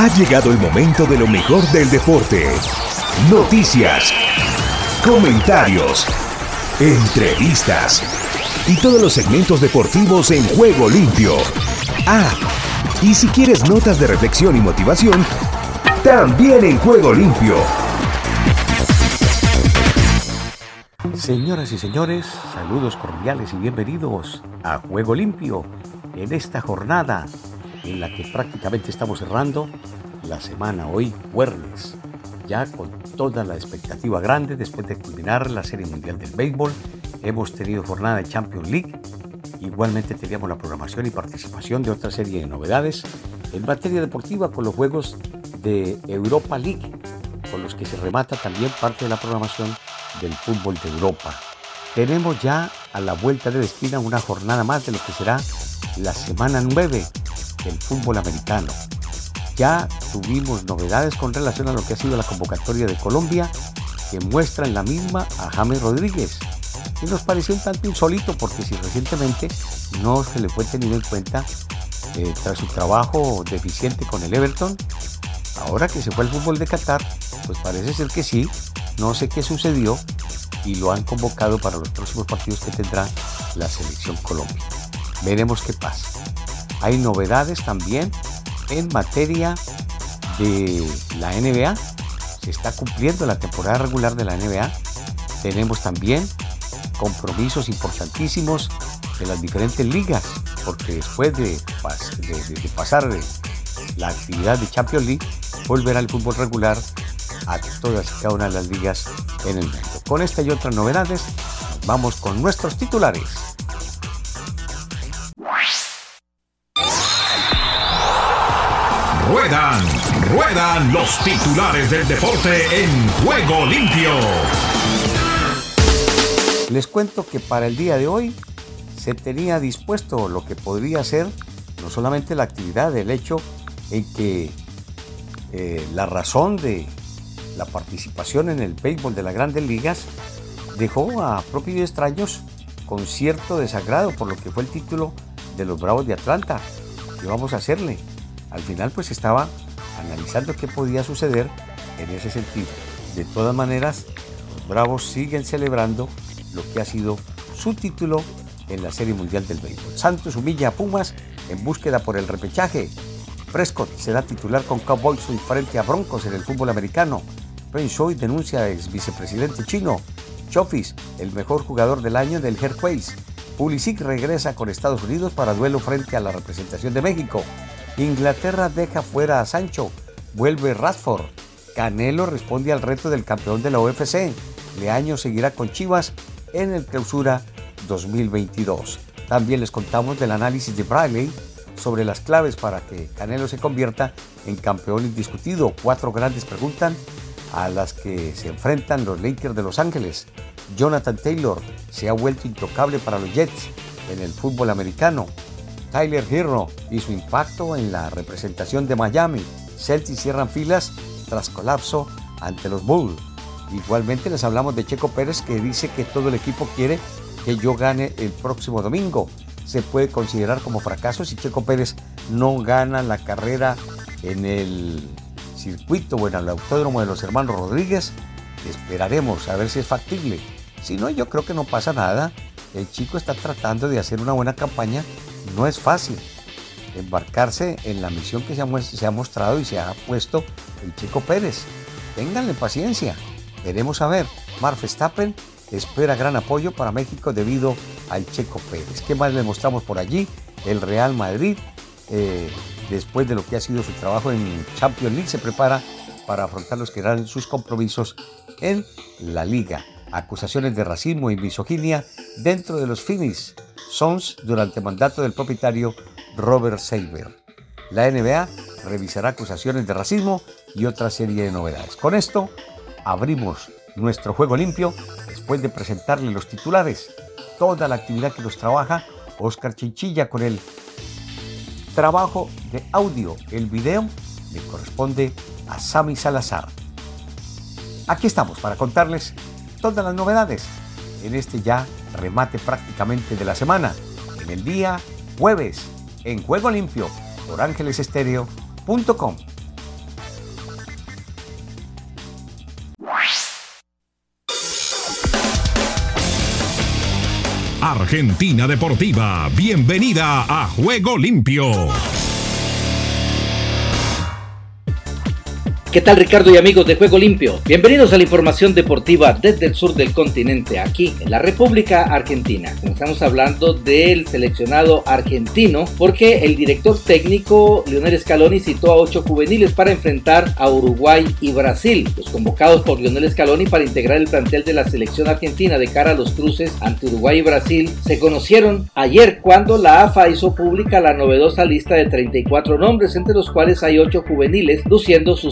Ha llegado el momento de lo mejor del deporte. Noticias, comentarios, entrevistas y todos los segmentos deportivos en juego limpio. Ah, y si quieres notas de reflexión y motivación, también en juego limpio. Señoras y señores, saludos cordiales y bienvenidos a Juego Limpio en esta jornada en la que prácticamente estamos cerrando la semana hoy, jueves, ya con toda la expectativa grande después de culminar la Serie Mundial del Béisbol. Hemos tenido jornada de Champions League. Igualmente teníamos la programación y participación de otra serie de novedades en materia deportiva con los juegos de Europa League, con los que se remata también parte de la programación del fútbol de Europa. Tenemos ya a la vuelta de la esquina una jornada más de lo que será la semana 9 del fútbol americano. Ya tuvimos novedades con relación a lo que ha sido la convocatoria de Colombia, que muestra en la misma a James Rodríguez. Y nos pareció un tanto insólito porque si recientemente no se le fue tenido en cuenta eh, tras su trabajo deficiente con el Everton, ahora que se fue al fútbol de Qatar, pues parece ser que sí, no sé qué sucedió y lo han convocado para los próximos partidos que tendrá la selección Colombia. Veremos qué pasa. Hay novedades también en materia de la NBA. Se está cumpliendo la temporada regular de la NBA. Tenemos también compromisos importantísimos de las diferentes ligas, porque después de, pasar la actividad de Champions League, volverá el fútbol regular a todas y cada una de las ligas en el mundo. Con esta y otras novedades, vamos con nuestros titulares. Ruedan, ruedan los titulares del deporte en juego limpio. Les cuento que para el día de hoy se tenía dispuesto lo que podría ser no solamente la actividad, del hecho en que eh, la razón de la participación en el béisbol de las grandes ligas dejó a propios y extraños con cierto desagrado por lo que fue el título de los Bravos de Atlanta. ¿Qué vamos a hacerle? Al final pues estaba analizando qué podía suceder en ese sentido. De todas maneras, los Bravos siguen celebrando lo que ha sido su título en la Serie Mundial del Béisbol. Santos humilla a Pumas en búsqueda por el repechaje. Prescott será titular con Cowboys frente a Broncos en el fútbol americano. Choi denuncia a ex vicepresidente chino. Chofis, el mejor jugador del año del Hercules. Pulisic regresa con Estados Unidos para duelo frente a la representación de México. Inglaterra deja fuera a Sancho. Vuelve Rashford. Canelo responde al reto del campeón de la UFC. Leaño seguirá con Chivas en el clausura 2022. También les contamos del análisis de Bradley sobre las claves para que Canelo se convierta en campeón indiscutido. Cuatro grandes preguntas a las que se enfrentan los Lakers de Los Ángeles. Jonathan Taylor se ha vuelto intocable para los Jets en el fútbol americano. Tyler Hero y su impacto en la representación de Miami. Celtics cierran filas tras colapso ante los Bulls. Igualmente les hablamos de Checo Pérez que dice que todo el equipo quiere que yo gane el próximo domingo. Se puede considerar como fracaso si Checo Pérez no gana la carrera en el circuito o en el autódromo de los hermanos Rodríguez. Esperaremos a ver si es factible. Si no, yo creo que no pasa nada. El chico está tratando de hacer una buena campaña no es fácil embarcarse en la misión que se ha, mostrado y se ha puesto el Chico Pérez. Ténganle paciencia. Queremos saber. Mar Verstappen espera gran apoyo para México debido al Checo Pérez. ¿Qué más le mostramos por allí? El Real Madrid, eh, después de lo que ha sido su trabajo en Champions League, se prepara para afrontar los que eran sus compromisos en la liga. Acusaciones de racismo y misoginia dentro de los Finis Sons durante mandato del propietario Robert Seiber. La NBA revisará acusaciones de racismo y otra serie de novedades. Con esto abrimos nuestro juego limpio después de presentarle los titulares, toda la actividad que nos trabaja Oscar Chinchilla con el trabajo de audio. El video le corresponde a Sami Salazar. Aquí estamos para contarles todas las novedades en este ya remate prácticamente de la semana, en el día jueves, en Juego Limpio, por ángelesestereo.com. Argentina Deportiva, bienvenida a Juego Limpio. ¿Qué tal Ricardo y amigos de Juego Limpio? Bienvenidos a la información deportiva desde el sur del continente, aquí en la República Argentina. Comenzamos hablando del seleccionado argentino porque el director técnico Lionel Scaloni citó a ocho juveniles para enfrentar a Uruguay y Brasil. Los convocados por Lionel Scaloni para integrar el plantel de la selección argentina de cara a los cruces ante Uruguay y Brasil se conocieron ayer cuando la AFA hizo pública la novedosa lista de 34 nombres, entre los cuales hay ocho juveniles, luciendo su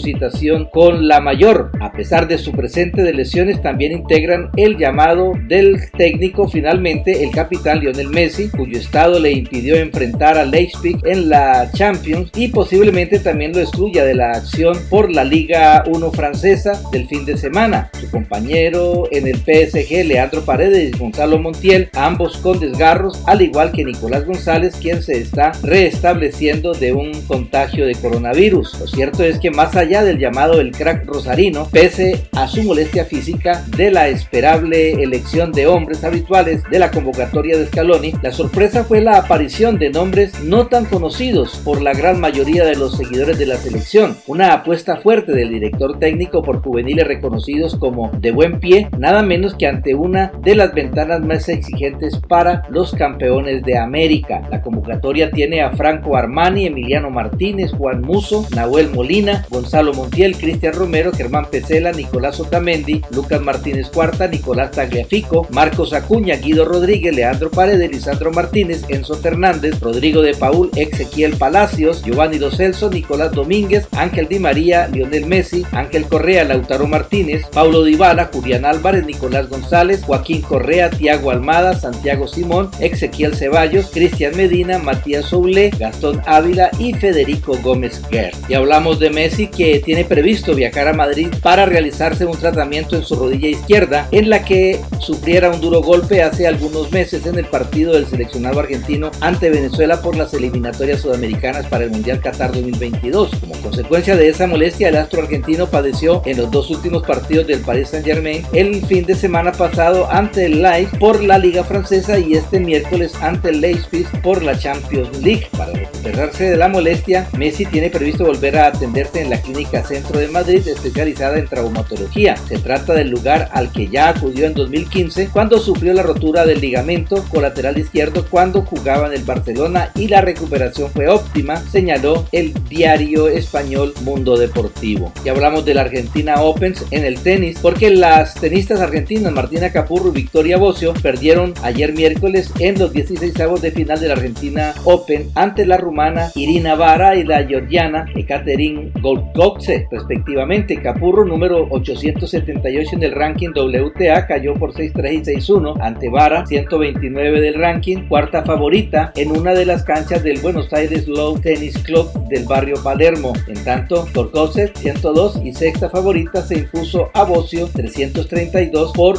con la mayor. A pesar de su presente de lesiones, también integran el llamado del técnico finalmente el capitán Lionel Messi, cuyo estado le impidió enfrentar a Leipzig en la Champions y posiblemente también lo excluya de la acción por la Liga 1 francesa del fin de semana. Su compañero en el PSG, Leandro Paredes y Gonzalo Montiel, ambos con desgarros, al igual que Nicolás González, quien se está restableciendo de un contagio de coronavirus. Lo cierto es que más allá del llamado el crack rosarino, pese a su molestia física de la esperable elección de hombres habituales de la convocatoria de Scaloni, la sorpresa fue la aparición de nombres no tan conocidos por la gran mayoría de los seguidores de la selección, una apuesta fuerte del director técnico por juveniles reconocidos como de buen pie, nada menos que ante una de las ventanas más exigentes para los campeones de América. La convocatoria tiene a Franco Armani, Emiliano Martínez, Juan Muso, Nahuel Molina, Gonzalo Montiel, Cristian Romero, Germán Pesela, Nicolás Otamendi, Lucas Martínez Cuarta, Nicolás Tagliafico, Marcos Acuña, Guido Rodríguez, Leandro Paredes, Lisandro Martínez, Enzo Fernández, Rodrigo de Paul, Ezequiel Palacios, Giovanni Dos Celso, Nicolás Domínguez, Ángel Di María, Lionel Messi, Ángel Correa, Lautaro Martínez, Paulo Dybala, Julián Álvarez, Nicolás González, Joaquín Correa, Tiago Almada, Santiago Simón, Ezequiel Ceballos, Cristian Medina, Matías Soule, Gastón Ávila y Federico Gómez Guerra. Y hablamos de Messi que tiene tiene previsto viajar a Madrid para realizarse un tratamiento en su rodilla izquierda, en la que sufriera un duro golpe hace algunos meses en el partido del seleccionado argentino ante Venezuela por las eliminatorias sudamericanas para el Mundial Qatar 2022. Como consecuencia de esa molestia, el astro argentino padeció en los dos últimos partidos del Paris Saint Germain el fin de semana pasado ante el Leipzig por la Liga Francesa y este miércoles ante el Leipzig por la Champions League. Para recuperarse de la molestia, Messi tiene previsto volver a atenderse en la clínica Centro de Madrid especializada en traumatología. Se trata del lugar al que ya acudió en 2015 cuando sufrió la rotura del ligamento colateral izquierdo cuando jugaba en el Barcelona y la recuperación fue óptima, señaló el diario español Mundo Deportivo. Y hablamos de la Argentina Opens en el tenis porque las tenistas argentinas Martina Capurro y Victoria Bocio perdieron ayer miércoles en los 16 avos de final de la Argentina Open ante la rumana Irina Vara y la georgiana Ekaterin Respectivamente. Capurro número 878 en el ranking WTA cayó por 6-3 y 6-1 ante Vara 129 del ranking, cuarta favorita en una de las canchas del Buenos Aires Low Tennis Club del barrio Palermo. En tanto, Torkovsek 102 y sexta favorita se impuso a Bocio 332 por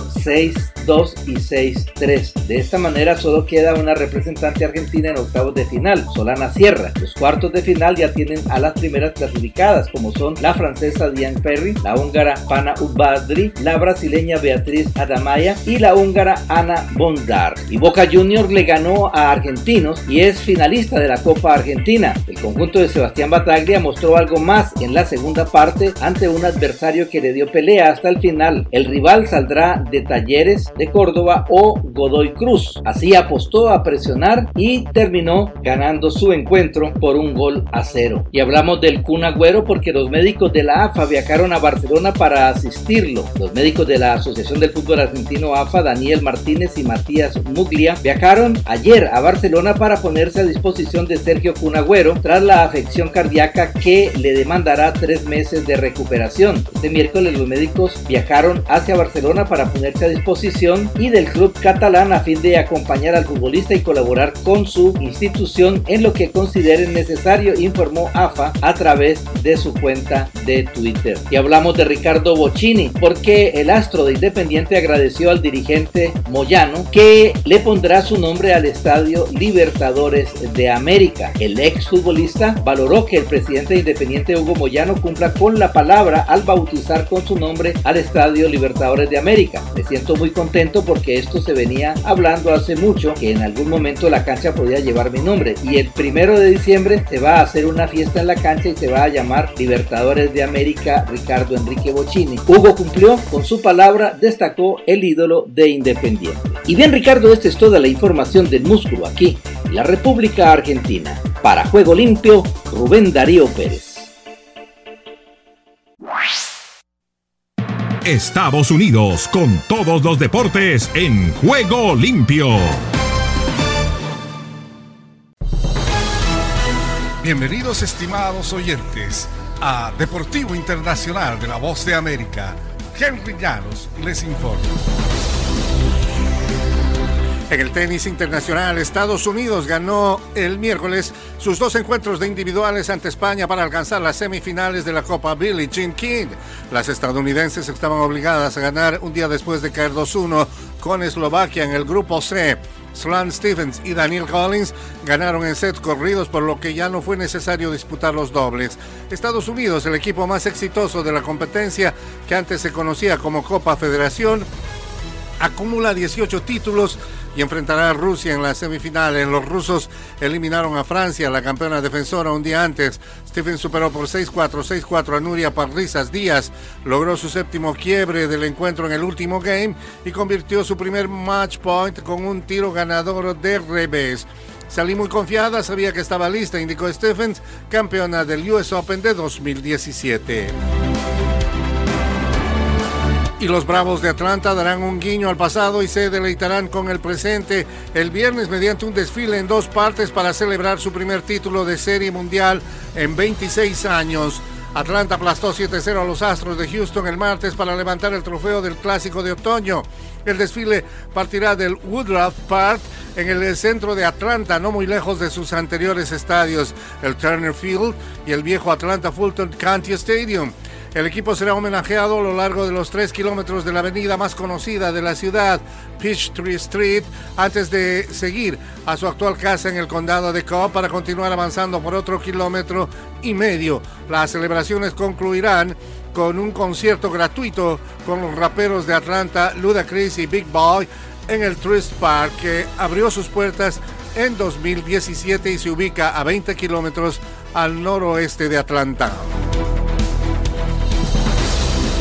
6-2 y 6-3. De esta manera solo queda una representante argentina en octavos de final, Solana Sierra. Los cuartos de final ya tienen a las primeras clasificadas como son la francesa Diane Perry, la húngara Pana Ubadri, la brasileña Beatriz Adamaya y la húngara Ana Bondar. Y Boca Juniors le ganó a Argentinos y es finalista de la Copa Argentina. El conjunto de Sebastián Bataglia mostró algo más en la segunda parte ante un adversario que le dio pelea hasta el final. El rival saldrá de Talleres de Córdoba o Godoy Cruz. Así apostó a presionar y terminó ganando su encuentro por un gol a cero. Y hablamos del Kun Agüero porque los médicos de la AFA viajaron a Barcelona para asistirlo. Los médicos de la Asociación del Fútbol Argentino AFA, Daniel Martínez y Matías Muglia, viajaron ayer a Barcelona para ponerse a disposición de Sergio Cunagüero tras la afección cardíaca que le demandará tres meses de recuperación. Este miércoles los médicos viajaron hacia Barcelona para ponerse a disposición y del club catalán a fin de acompañar al futbolista y colaborar con su institución en lo que consideren necesario, informó AFA a través de su cuenta de Twitter. Y hablamos de Ricardo Bocini, porque el astro de Independiente agradeció al dirigente Moyano que le pondrá su nombre al estadio Libertadores de América. El ex futbolista valoró que el presidente de Independiente Hugo Moyano cumpla con la palabra al bautizar con su nombre al estadio Libertadores de América. Me siento muy contento contento porque esto se venía hablando hace mucho que en algún momento la cancha podía llevar mi nombre y el primero de diciembre se va a hacer una fiesta en la cancha y se va a llamar Libertadores de América Ricardo Enrique Bocini. Hugo cumplió con su palabra, destacó el ídolo de Independiente. Y bien Ricardo, esta es toda la información del músculo aquí, la República Argentina. Para Juego Limpio, Rubén Darío Pérez. Estados Unidos con todos los deportes en Juego Limpio. Bienvenidos estimados oyentes a Deportivo Internacional de la Voz de América. Henry Llanos les informa. En el tenis internacional, Estados Unidos ganó el miércoles sus dos encuentros de individuales ante España para alcanzar las semifinales de la Copa Billie Jean King. Las estadounidenses estaban obligadas a ganar un día después de caer 2-1 con Eslovaquia en el grupo C. Sloan Stevens y Daniel Collins ganaron en sets corridos, por lo que ya no fue necesario disputar los dobles. Estados Unidos, el equipo más exitoso de la competencia, que antes se conocía como Copa Federación, acumula 18 títulos y enfrentará a Rusia en la semifinales. Los rusos eliminaron a Francia, la campeona defensora, un día antes. Stephen superó por 6-4, 6-4 a Nuria Parrizas Díaz. Logró su séptimo quiebre del encuentro en el último game y convirtió su primer match point con un tiro ganador de revés. Salí muy confiada, sabía que estaba lista, indicó Stephens, campeona del US Open de 2017 y los Bravos de Atlanta darán un guiño al pasado y se deleitarán con el presente el viernes mediante un desfile en dos partes para celebrar su primer título de serie mundial en 26 años. Atlanta aplastó 7-0 a los Astros de Houston el martes para levantar el trofeo del Clásico de Otoño. El desfile partirá del Woodruff Park en el centro de Atlanta, no muy lejos de sus anteriores estadios, el Turner Field y el viejo Atlanta Fulton County Stadium. El equipo será homenajeado a lo largo de los tres kilómetros de la avenida más conocida de la ciudad, Peachtree Street, antes de seguir a su actual casa en el condado de Cobb para continuar avanzando por otro kilómetro y medio. Las celebraciones concluirán con un concierto gratuito con los raperos de Atlanta, Ludacris y Big Boy, en el Trist Park, que abrió sus puertas en 2017 y se ubica a 20 kilómetros al noroeste de Atlanta.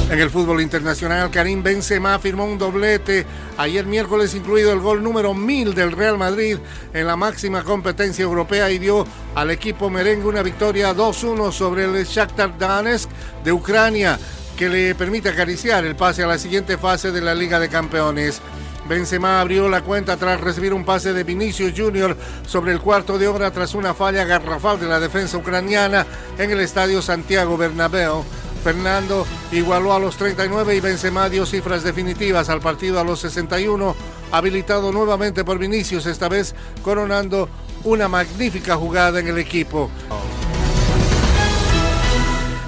En el fútbol internacional, Karim Benzema firmó un doblete ayer miércoles, incluido el gol número 1000 del Real Madrid en la máxima competencia europea y dio al equipo merengue una victoria 2-1 sobre el Shakhtar Donetsk de Ucrania, que le permite acariciar el pase a la siguiente fase de la Liga de Campeones. Benzema abrió la cuenta tras recibir un pase de Vinicius Junior sobre el cuarto de hora tras una falla garrafal de la defensa ucraniana en el estadio Santiago Bernabéu. Fernando igualó a los 39 y Benzema dio cifras definitivas al partido a los 61, habilitado nuevamente por Vinicius, esta vez coronando una magnífica jugada en el equipo.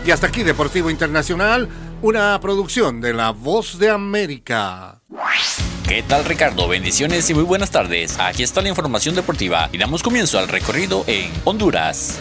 Y hasta aquí Deportivo Internacional, una producción de La Voz de América. ¿Qué tal Ricardo? Bendiciones y muy buenas tardes. Aquí está la información deportiva y damos comienzo al recorrido en Honduras.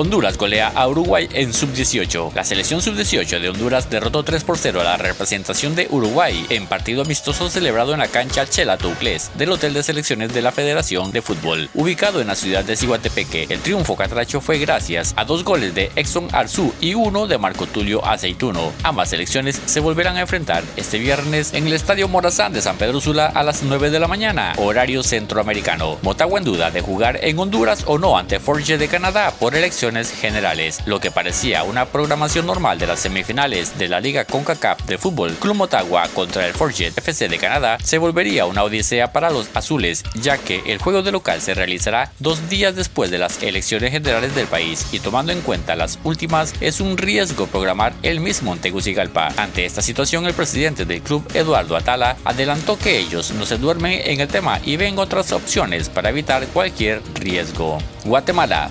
Honduras golea a Uruguay en sub-18. La selección sub-18 de Honduras derrotó 3 por 0 a la representación de Uruguay en partido amistoso celebrado en la cancha Chela Toucles del Hotel de Selecciones de la Federación de Fútbol. Ubicado en la ciudad de Ciguatepeque, el triunfo catracho fue gracias a dos goles de Exxon Arzú y uno de Marco Tulio Aceituno. Ambas selecciones se volverán a enfrentar este viernes en el Estadio Morazán de San Pedro Sula a las 9 de la mañana, horario centroamericano. Motagua en duda de jugar en Honduras o no ante Forge de Canadá por elección generales, lo que parecía una programación normal de las semifinales de la Liga CONCACAF de fútbol Club Motagua contra el Forget FC de Canadá se volvería una odisea para los azules, ya que el juego de local se realizará dos días después de las elecciones generales del país y tomando en cuenta las últimas es un riesgo programar el mismo en Tegucigalpa. Ante esta situación el presidente del club Eduardo Atala adelantó que ellos no se duermen en el tema y ven otras opciones para evitar cualquier riesgo. Guatemala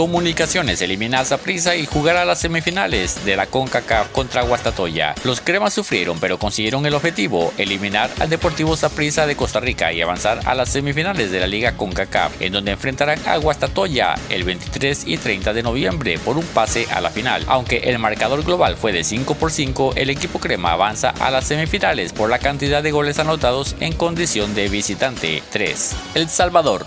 Comunicaciones elimina a Zaprisa y jugará las semifinales de la CONCACAF contra Guastatoya. Los cremas sufrieron pero consiguieron el objetivo, eliminar al Deportivo Zaprisa de Costa Rica y avanzar a las semifinales de la Liga CONCACAF, en donde enfrentarán a Guastatoya el 23 y 30 de noviembre por un pase a la final. Aunque el marcador global fue de 5 por 5, el equipo crema avanza a las semifinales por la cantidad de goles anotados en condición de visitante 3. El Salvador.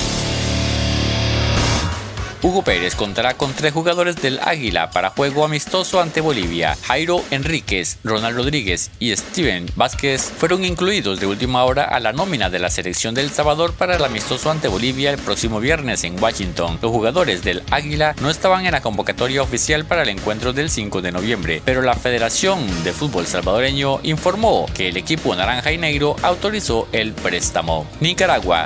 Hugo Pérez contará con tres jugadores del Águila para juego amistoso ante Bolivia. Jairo Enríquez, Ronald Rodríguez y Steven Vázquez fueron incluidos de última hora a la nómina de la selección del Salvador para el amistoso ante Bolivia el próximo viernes en Washington. Los jugadores del Águila no estaban en la convocatoria oficial para el encuentro del 5 de noviembre, pero la Federación de Fútbol Salvadoreño informó que el equipo naranja y negro autorizó el préstamo. Nicaragua.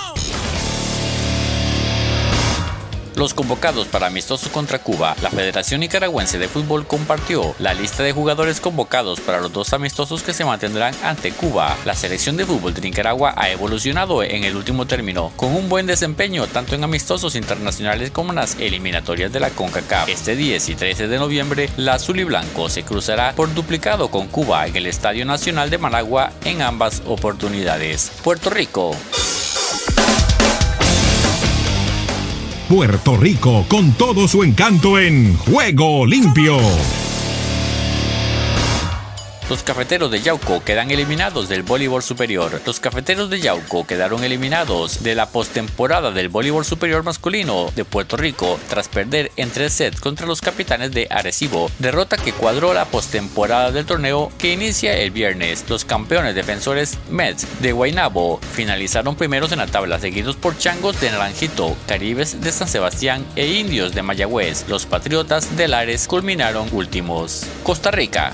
Los convocados para amistoso contra Cuba, la Federación Nicaragüense de Fútbol compartió la lista de jugadores convocados para los dos amistosos que se mantendrán ante Cuba. La selección de fútbol de Nicaragua ha evolucionado en el último término, con un buen desempeño tanto en amistosos internacionales como en las eliminatorias de la CONCACAF. Este 10 y 13 de noviembre, la azul y blanco se cruzará por duplicado con Cuba en el Estadio Nacional de Managua en ambas oportunidades. Puerto Rico. Puerto Rico con todo su encanto en Juego Limpio. Los cafeteros de Yauco quedan eliminados del voleibol superior. Los cafeteros de Yauco quedaron eliminados de la postemporada del voleibol superior masculino de Puerto Rico tras perder en tres sets contra los capitanes de Arecibo, derrota que cuadró la postemporada del torneo que inicia el viernes. Los campeones defensores Mets de Guaynabo finalizaron primeros en la tabla, seguidos por Changos de Naranjito, Caribes de San Sebastián e Indios de Mayagüez. Los Patriotas de Lares culminaron últimos. Costa Rica.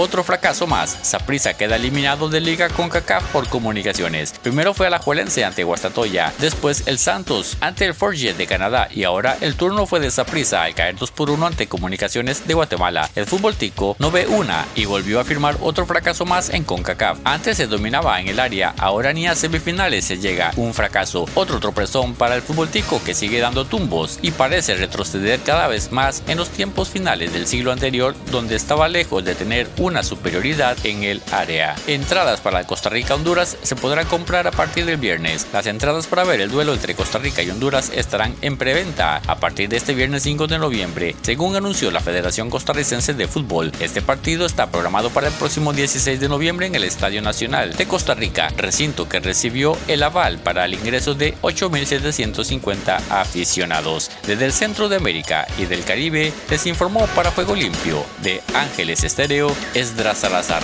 Otro fracaso más, Saprissa queda eliminado de Liga con CACAF por comunicaciones. Primero fue Alajuelense ante Guastatoya, después el Santos ante el Forget de Canadá y ahora el turno fue de Saprissa al caer 2 por 1 ante Comunicaciones de Guatemala. El fútbol tico no ve una y volvió a firmar otro fracaso más en CONCACAF. Antes se dominaba en el área, ahora ni a semifinales se llega. Un fracaso, otro tropezón para el fútbol tico que sigue dando tumbos y parece retroceder cada vez más en los tiempos finales del siglo anterior donde estaba lejos de tener un una superioridad en el área. Entradas para Costa Rica-Honduras se podrán comprar a partir del viernes. Las entradas para ver el duelo entre Costa Rica y Honduras estarán en preventa a partir de este viernes 5 de noviembre, según anunció la Federación Costarricense de Fútbol. Este partido está programado para el próximo 16 de noviembre en el Estadio Nacional de Costa Rica, recinto que recibió el aval para el ingreso de 8.750 aficionados. Desde el centro de América y del Caribe les informó para Juego Limpio de Ángeles Estéreo Esdras Salazar.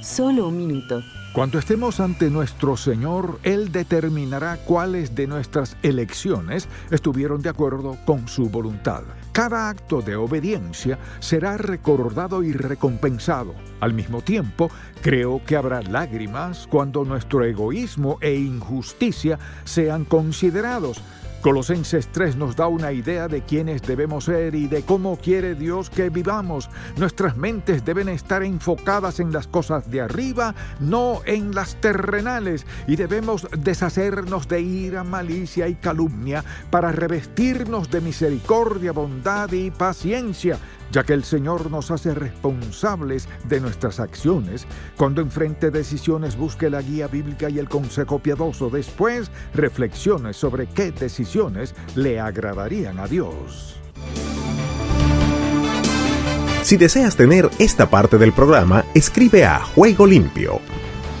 Solo un minuto. Cuando estemos ante nuestro Señor, Él determinará cuáles de nuestras elecciones estuvieron de acuerdo con su voluntad. Cada acto de obediencia será recordado y recompensado. Al mismo tiempo, creo que habrá lágrimas cuando nuestro egoísmo e injusticia sean considerados Colosenses 3 nos da una idea de quiénes debemos ser y de cómo quiere Dios que vivamos. Nuestras mentes deben estar enfocadas en las cosas de arriba, no en las terrenales, y debemos deshacernos de ira, malicia y calumnia para revestirnos de misericordia, bondad y paciencia ya que el Señor nos hace responsables de nuestras acciones. Cuando enfrente decisiones, busque la guía bíblica y el consejo piadoso. Después, reflexione sobre qué decisiones le agradarían a Dios. Si deseas tener esta parte del programa, escribe a Juego Limpio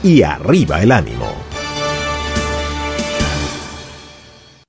y arriba el ánimo.